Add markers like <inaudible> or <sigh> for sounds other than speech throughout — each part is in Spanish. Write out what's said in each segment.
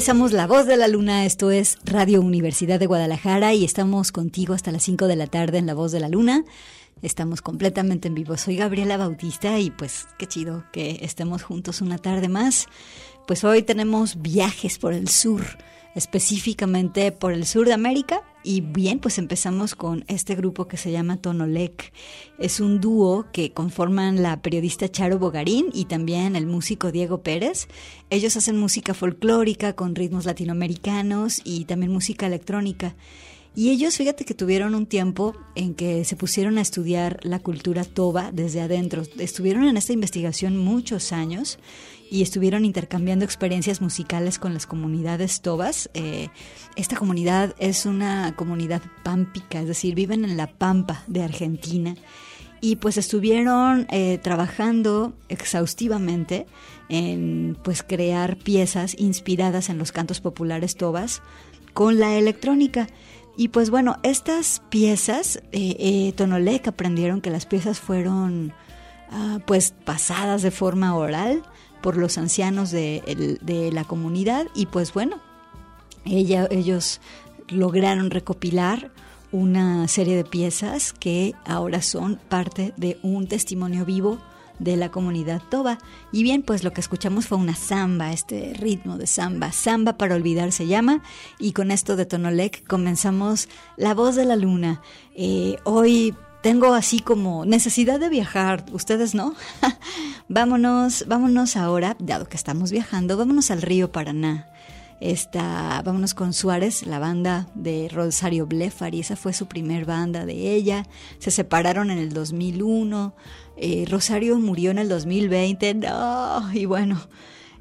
Empezamos La Voz de la Luna. Esto es Radio Universidad de Guadalajara y estamos contigo hasta las 5 de la tarde en La Voz de la Luna. Estamos completamente en vivo. Soy Gabriela Bautista y pues qué chido que estemos juntos una tarde más. Pues hoy tenemos viajes por el sur, específicamente por el sur de América. Y bien, pues empezamos con este grupo que se llama Tonolec. Es un dúo que conforman la periodista Charo Bogarín y también el músico Diego Pérez. Ellos hacen música folclórica con ritmos latinoamericanos y también música electrónica. Y ellos, fíjate que tuvieron un tiempo en que se pusieron a estudiar la cultura toba desde adentro. Estuvieron en esta investigación muchos años y estuvieron intercambiando experiencias musicales con las comunidades tobas. Eh, esta comunidad es una comunidad pámpica, es decir, viven en la pampa de Argentina y pues estuvieron eh, trabajando exhaustivamente en pues crear piezas inspiradas en los cantos populares tobas con la electrónica. Y pues bueno, estas piezas, eh, eh, Tonolec aprendieron que las piezas fueron ah, pues pasadas de forma oral por los ancianos de, la comunidad. Y pues bueno, ellos lograron recopilar una serie de piezas que ahora son parte de un testimonio vivo de la comunidad toba. Y bien, pues lo que escuchamos fue una samba, este ritmo de samba. Samba para olvidar se llama. Y con esto de Tonolec comenzamos La voz de la luna. Eh, hoy tengo así como necesidad de viajar, ustedes no. <laughs> vámonos, vámonos ahora, dado que estamos viajando, vámonos al río Paraná. Esta, vámonos con Suárez, la banda de Rosario Blefari, esa fue su primer banda de ella. Se separaron en el 2001. Eh, Rosario murió en el 2020. No, y bueno,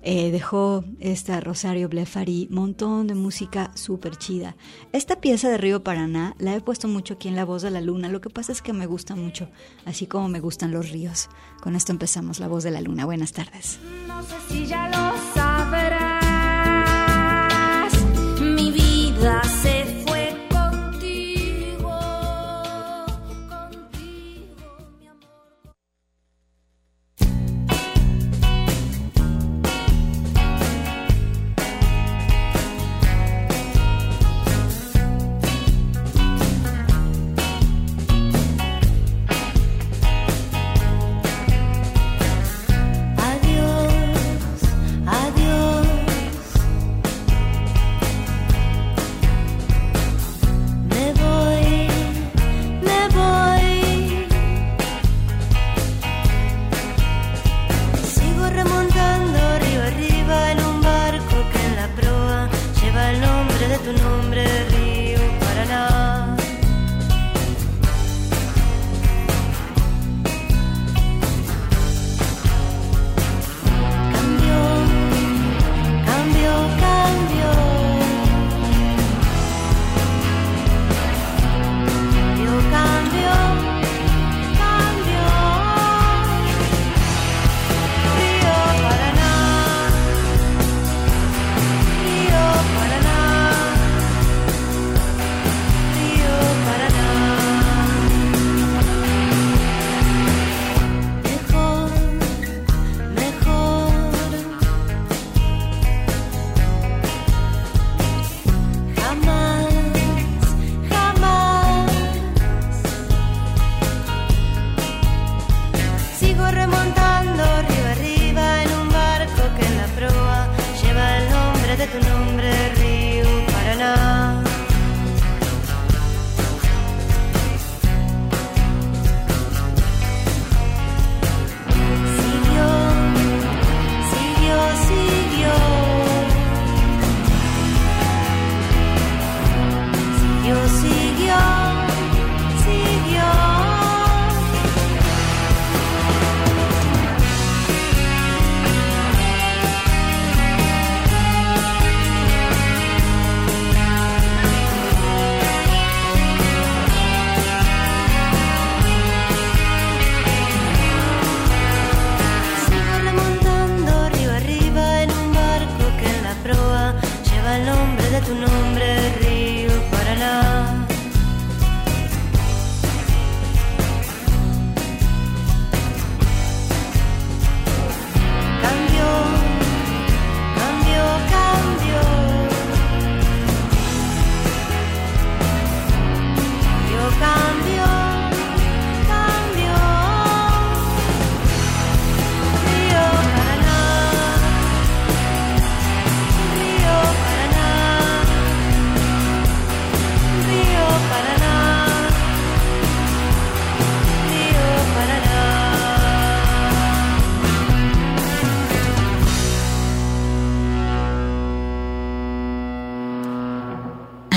eh, dejó esta Rosario Blefari montón de música súper chida. Esta pieza de Río Paraná la he puesto mucho aquí en La Voz de la Luna. Lo que pasa es que me gusta mucho, así como me gustan los ríos. Con esto empezamos La Voz de la Luna. Buenas tardes. No sé si ya lo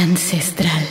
ancestral.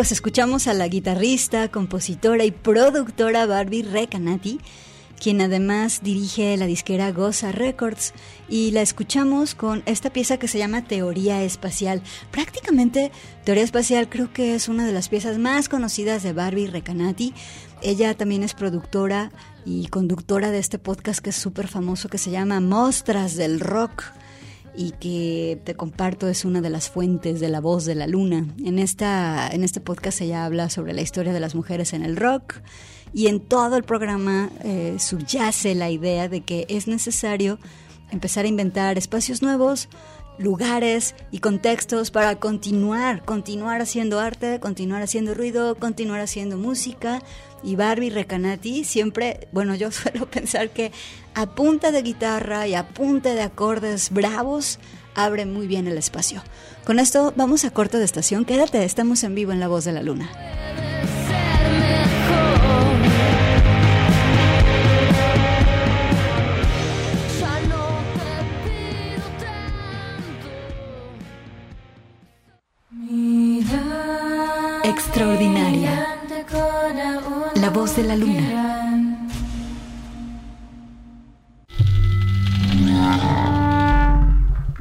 Pues escuchamos a la guitarrista, compositora y productora Barbie Recanati, quien además dirige la disquera Goza Records, y la escuchamos con esta pieza que se llama Teoría Espacial. Prácticamente Teoría Espacial creo que es una de las piezas más conocidas de Barbie Recanati. Ella también es productora y conductora de este podcast que es súper famoso que se llama Mostras del Rock y que te comparto es una de las fuentes de la voz de la luna. En, esta, en este podcast ella habla sobre la historia de las mujeres en el rock y en todo el programa eh, subyace la idea de que es necesario empezar a inventar espacios nuevos, lugares y contextos para continuar, continuar haciendo arte, continuar haciendo ruido, continuar haciendo música. Y Barbie Recanati siempre, bueno, yo <laughs> suelo pensar que a punta de guitarra y a de acordes bravos, abre muy bien el espacio. Con esto vamos a corto de estación. Quédate, estamos en vivo en La Voz de la Luna. Extraordinaria. La voz de la luna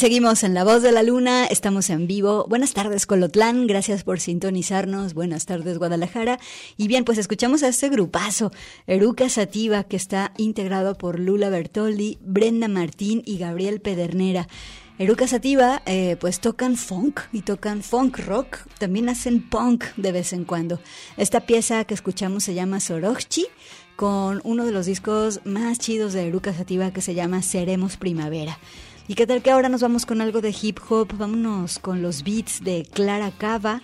Seguimos en La Voz de la Luna, estamos en vivo. Buenas tardes, Colotlán, gracias por sintonizarnos. Buenas tardes, Guadalajara. Y bien, pues escuchamos a este grupazo, Eruca Sativa, que está integrado por Lula Bertoldi, Brenda Martín y Gabriel Pedernera. Eruca Sativa, eh, pues tocan funk y tocan funk rock, también hacen punk de vez en cuando. Esta pieza que escuchamos se llama Sorochi, con uno de los discos más chidos de Eruca Sativa que se llama Seremos Primavera. ¿Y qué tal que ahora nos vamos con algo de hip hop? Vámonos con los beats de Clara Cava.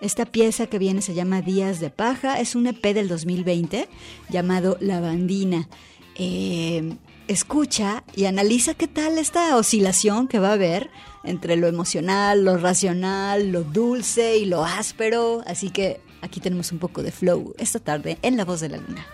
Esta pieza que viene se llama Días de Paja, es un EP del 2020 llamado La Bandina. Eh, escucha y analiza qué tal esta oscilación que va a haber entre lo emocional, lo racional, lo dulce y lo áspero. Así que aquí tenemos un poco de flow esta tarde en La Voz de la Luna.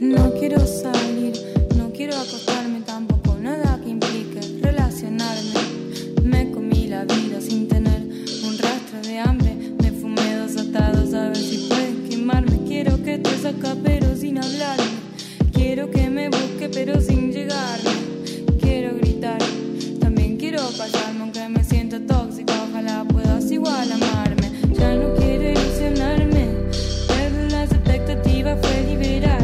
No quiero salir, no quiero acostarme tampoco, nada que implique relacionarme. Me comí la vida sin tener un rastro de hambre, me fumé dos atados a ver si pueden quemarme. Quiero que te saca pero sin hablarme, quiero que me busque pero sin llegarme. Quiero gritar, también quiero pasarme aunque me siento tóxica, ojalá puedas igual amarme. Ya no quiero ilusionarme, pero las expectativas fue liberar.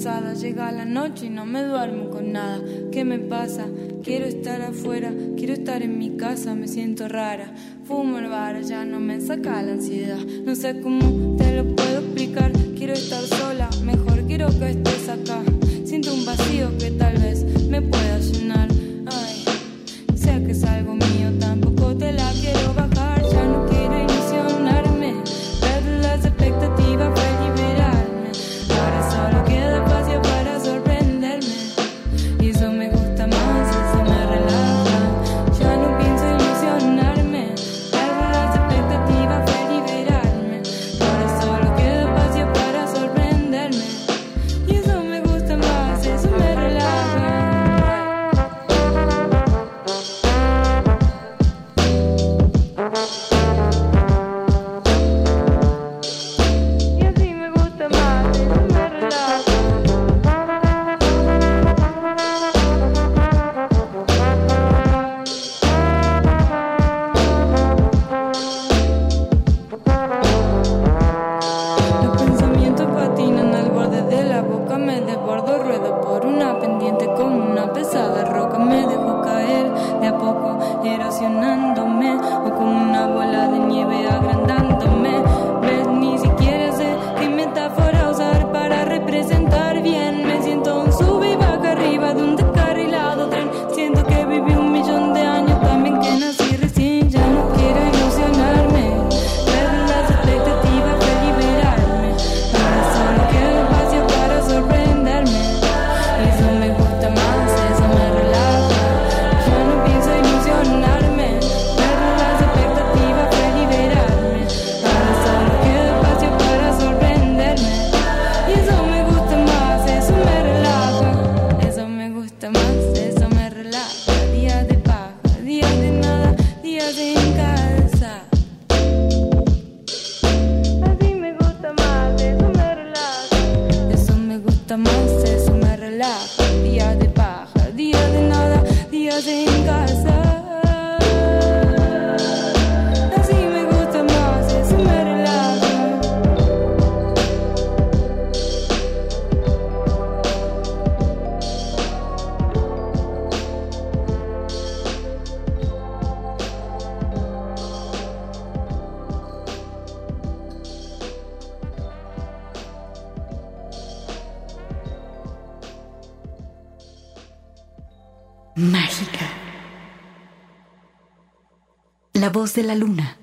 llega la noche y no me duermo con nada. ¿Qué me pasa? Quiero estar afuera, quiero estar en mi casa, me siento rara. Fumo el bar, ya no me saca la ansiedad. No sé cómo te lo puedo explicar, quiero estar sola, mejor quiero que estés acá. Siento un vacío que tal vez me pueda llenar. de la luna.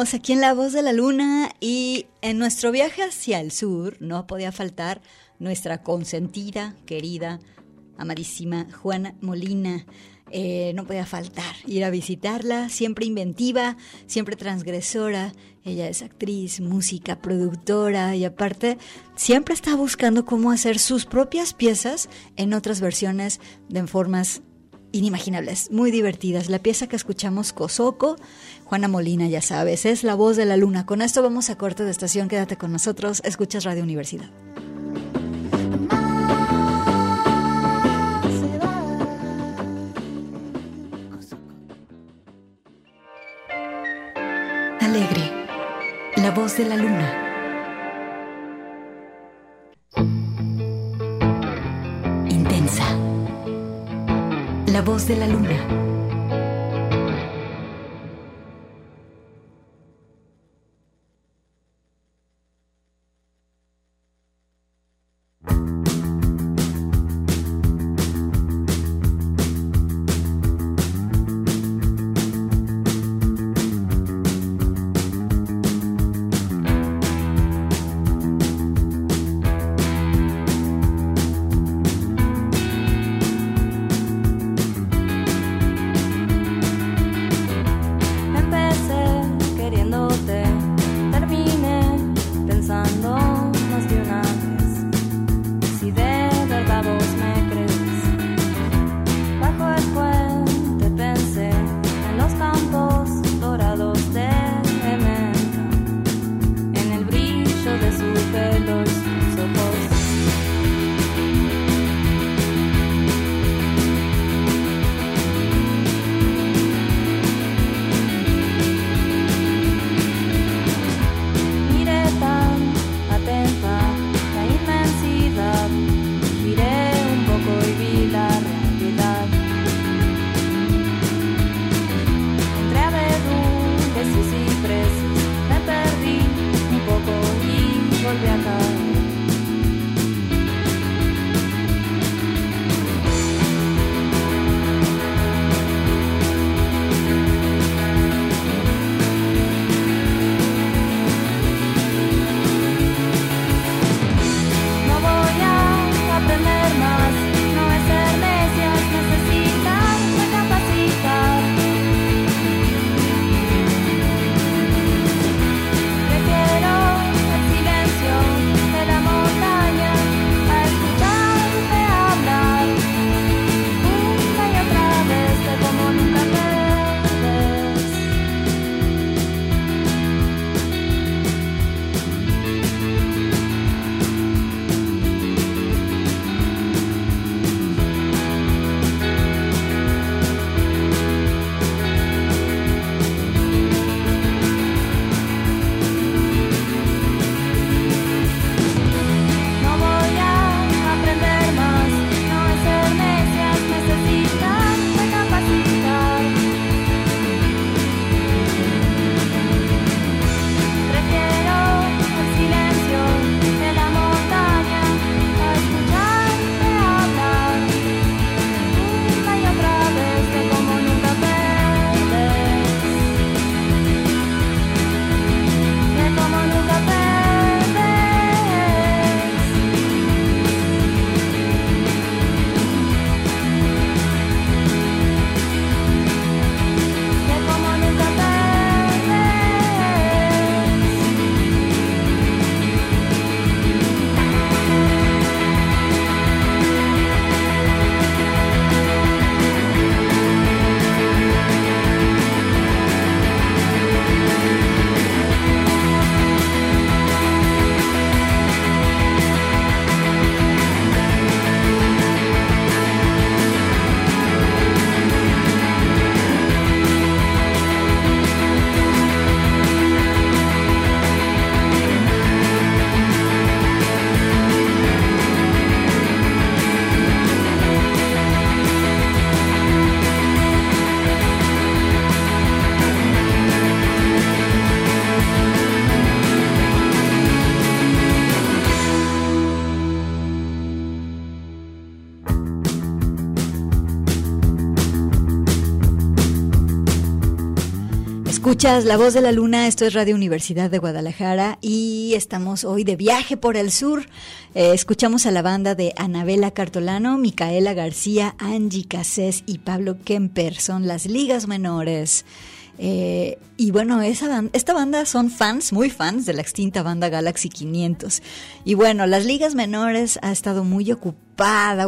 Aquí en La Voz de la Luna y en nuestro viaje hacia el sur no podía faltar nuestra consentida, querida, amadísima Juana Molina. Eh, no podía faltar ir a visitarla, siempre inventiva, siempre transgresora. Ella es actriz, música, productora y aparte siempre está buscando cómo hacer sus propias piezas en otras versiones de formas inimaginables, muy divertidas. La pieza que escuchamos, Cosoco, Juana Molina, ya sabes, es la voz de la luna. Con esto vamos a corte de estación, quédate con nosotros, escuchas Radio Universidad. Alegre, la voz de la luna. La voz de la luna. Escuchas La Voz de la Luna, esto es Radio Universidad de Guadalajara y estamos hoy de viaje por el sur. Eh, escuchamos a la banda de Anabela Cartolano, Micaela García, Angie Cassés y Pablo Kemper, son las ligas menores. Eh, y bueno, esta banda son fans, muy fans de la extinta banda Galaxy 500. Y bueno, las ligas menores ha estado muy ocupada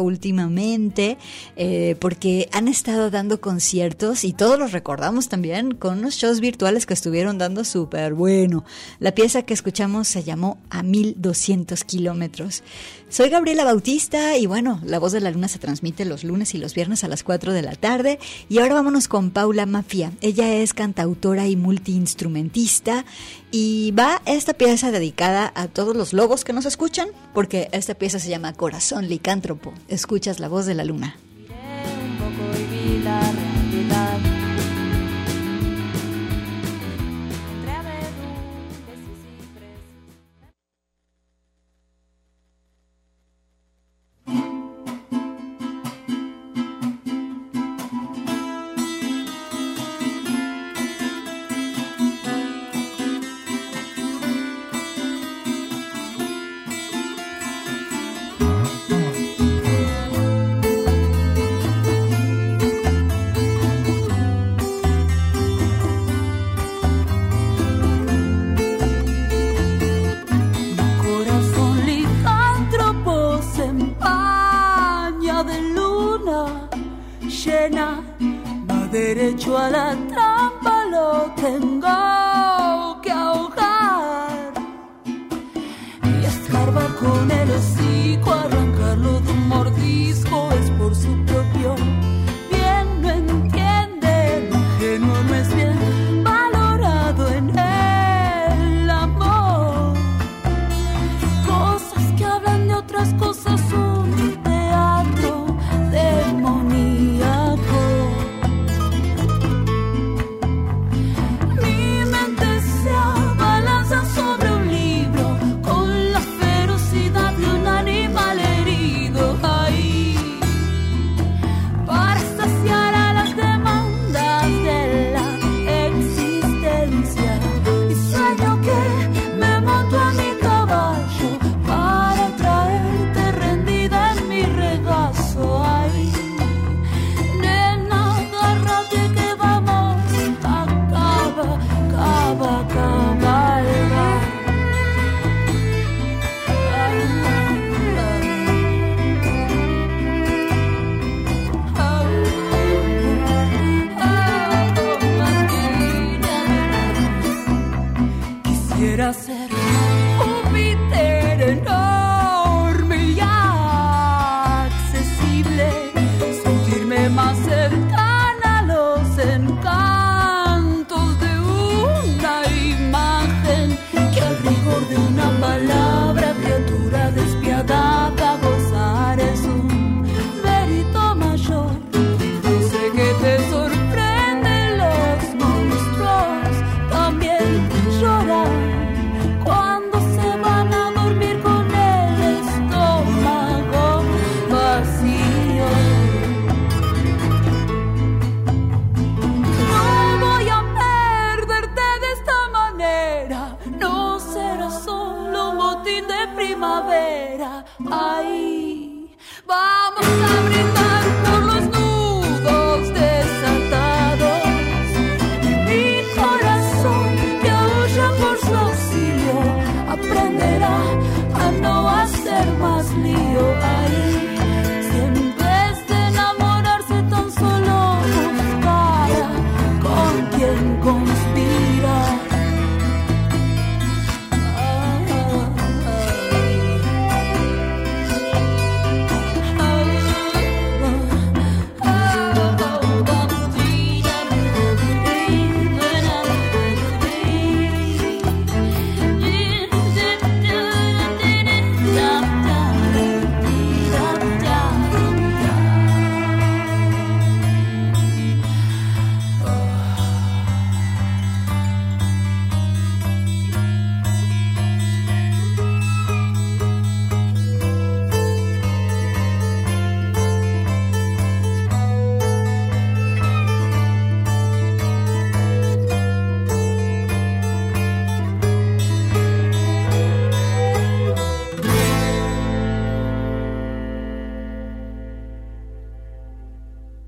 últimamente eh, porque han estado dando conciertos y todos los recordamos también con unos shows virtuales que estuvieron dando súper bueno. La pieza que escuchamos se llamó A 1200 kilómetros. Soy Gabriela Bautista y bueno, La Voz de la Luna se transmite los lunes y los viernes a las 4 de la tarde. Y ahora vámonos con Paula Mafia. Ella es cantautora y multiinstrumentista y va esta pieza dedicada a todos los lobos que nos escuchan, porque esta pieza se llama Corazón Licántropo. Escuchas la voz de la luna. en el hocico, arrancarlo de un mordisco es por su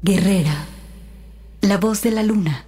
Guerrera, la voz de la luna.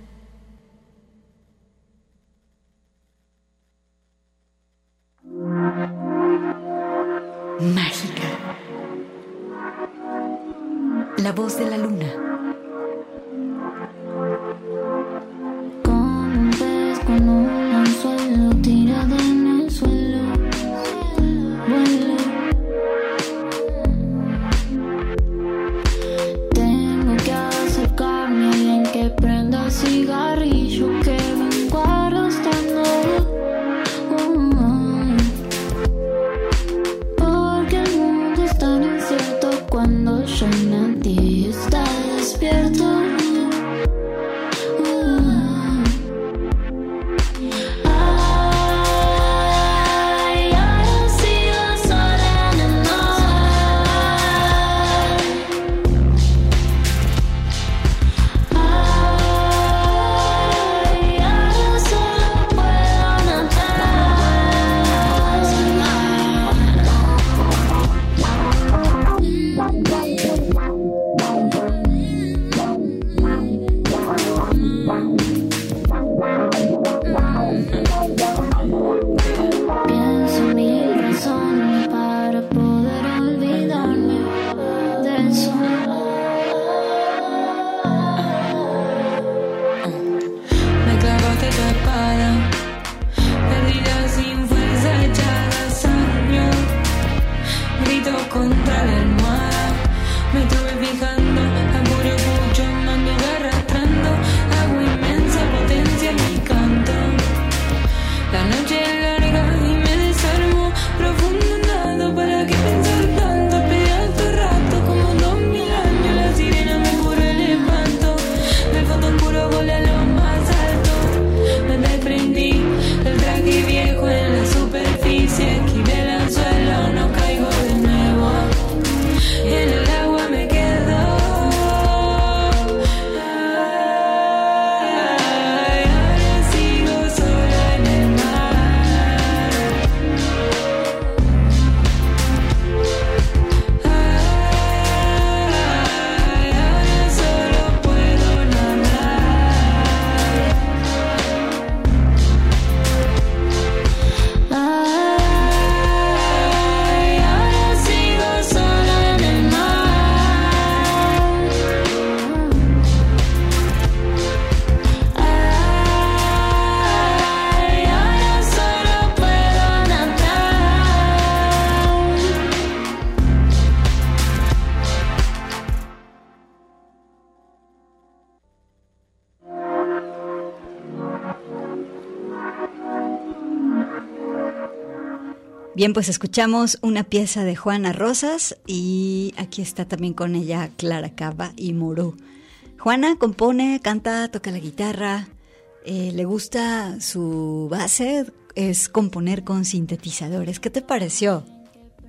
Bien, pues escuchamos una pieza de Juana Rosas y aquí está también con ella Clara Cava y Moró. Juana compone, canta, toca la guitarra, eh, le gusta su base, es componer con sintetizadores. ¿Qué te pareció?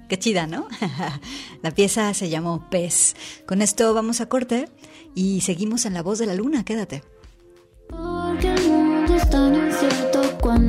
Qué chida, ¿no? <laughs> la pieza se llamó Pez. Con esto vamos a corte y seguimos en La Voz de la Luna, quédate. Porque el mundo es tan incierto cuando.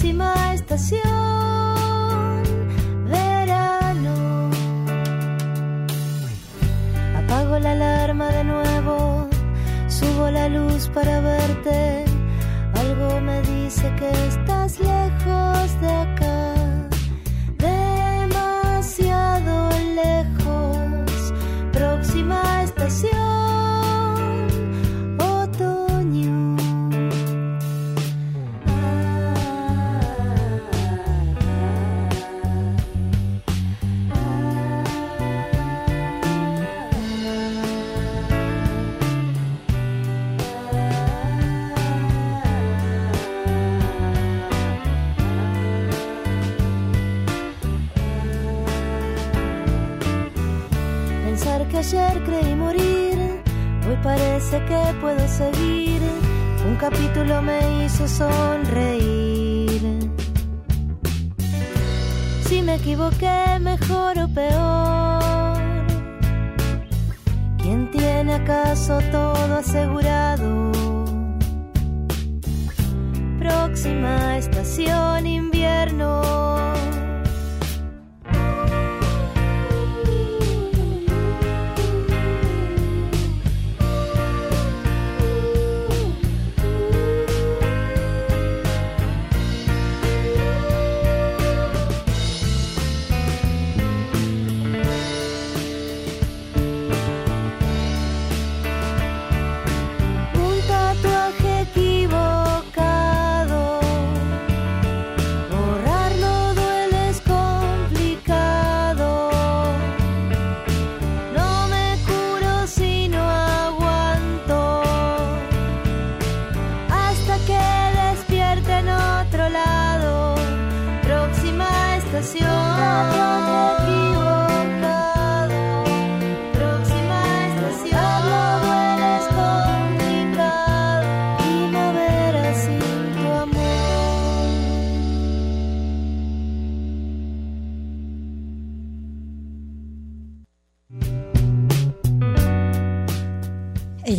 próxima estación, verano. Apago la alarma de nuevo, subo la luz para verte, algo me dice que está. Capítulo me hizo sonreír. Si me equivoqué,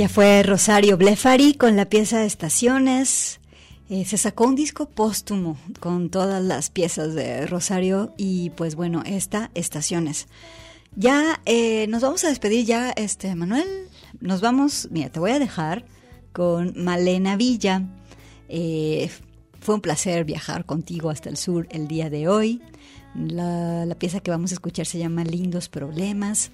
Ella fue Rosario Blefari con la pieza Estaciones. Eh, se sacó un disco póstumo con todas las piezas de Rosario y pues bueno, esta Estaciones. Ya eh, nos vamos a despedir ya, este Manuel. Nos vamos, mira, te voy a dejar con Malena Villa. Eh, fue un placer viajar contigo hasta el sur el día de hoy. La, la, pieza que vamos a escuchar se llama Lindos Problemas.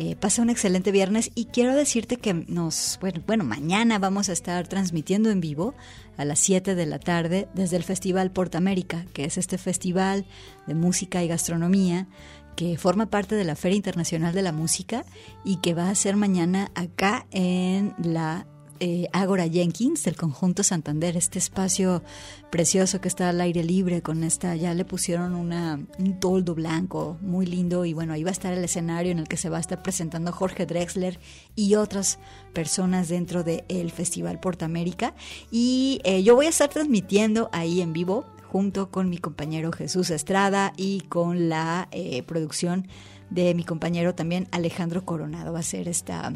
Eh, pasa un excelente viernes y quiero decirte que nos, bueno, bueno, mañana vamos a estar transmitiendo en vivo a las 7 de la tarde desde el Festival Portamérica, que es este festival de música y gastronomía que forma parte de la Feria Internacional de la Música y que va a ser mañana acá en la eh, Ágora Jenkins del conjunto Santander, este espacio precioso que está al aire libre con esta, ya le pusieron una, un toldo blanco muy lindo y bueno, ahí va a estar el escenario en el que se va a estar presentando Jorge Drexler y otras personas dentro del Festival Portamérica y eh, yo voy a estar transmitiendo ahí en vivo junto con mi compañero Jesús Estrada y con la eh, producción de mi compañero también Alejandro Coronado. Va a ser esta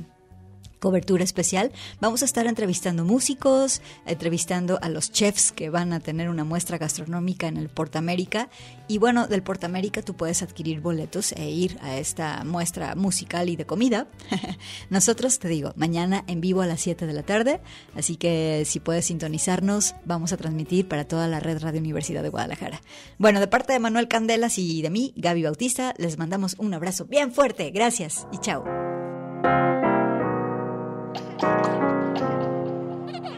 cobertura especial. Vamos a estar entrevistando músicos, entrevistando a los chefs que van a tener una muestra gastronómica en el Portamérica. Y bueno, del Portamérica tú puedes adquirir boletos e ir a esta muestra musical y de comida. <laughs> Nosotros, te digo, mañana en vivo a las 7 de la tarde. Así que si puedes sintonizarnos, vamos a transmitir para toda la red Radio Universidad de Guadalajara. Bueno, de parte de Manuel Candelas y de mí, Gaby Bautista, les mandamos un abrazo bien fuerte. Gracias y chao.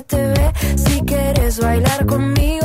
te ve. Si quieres bailar conmigo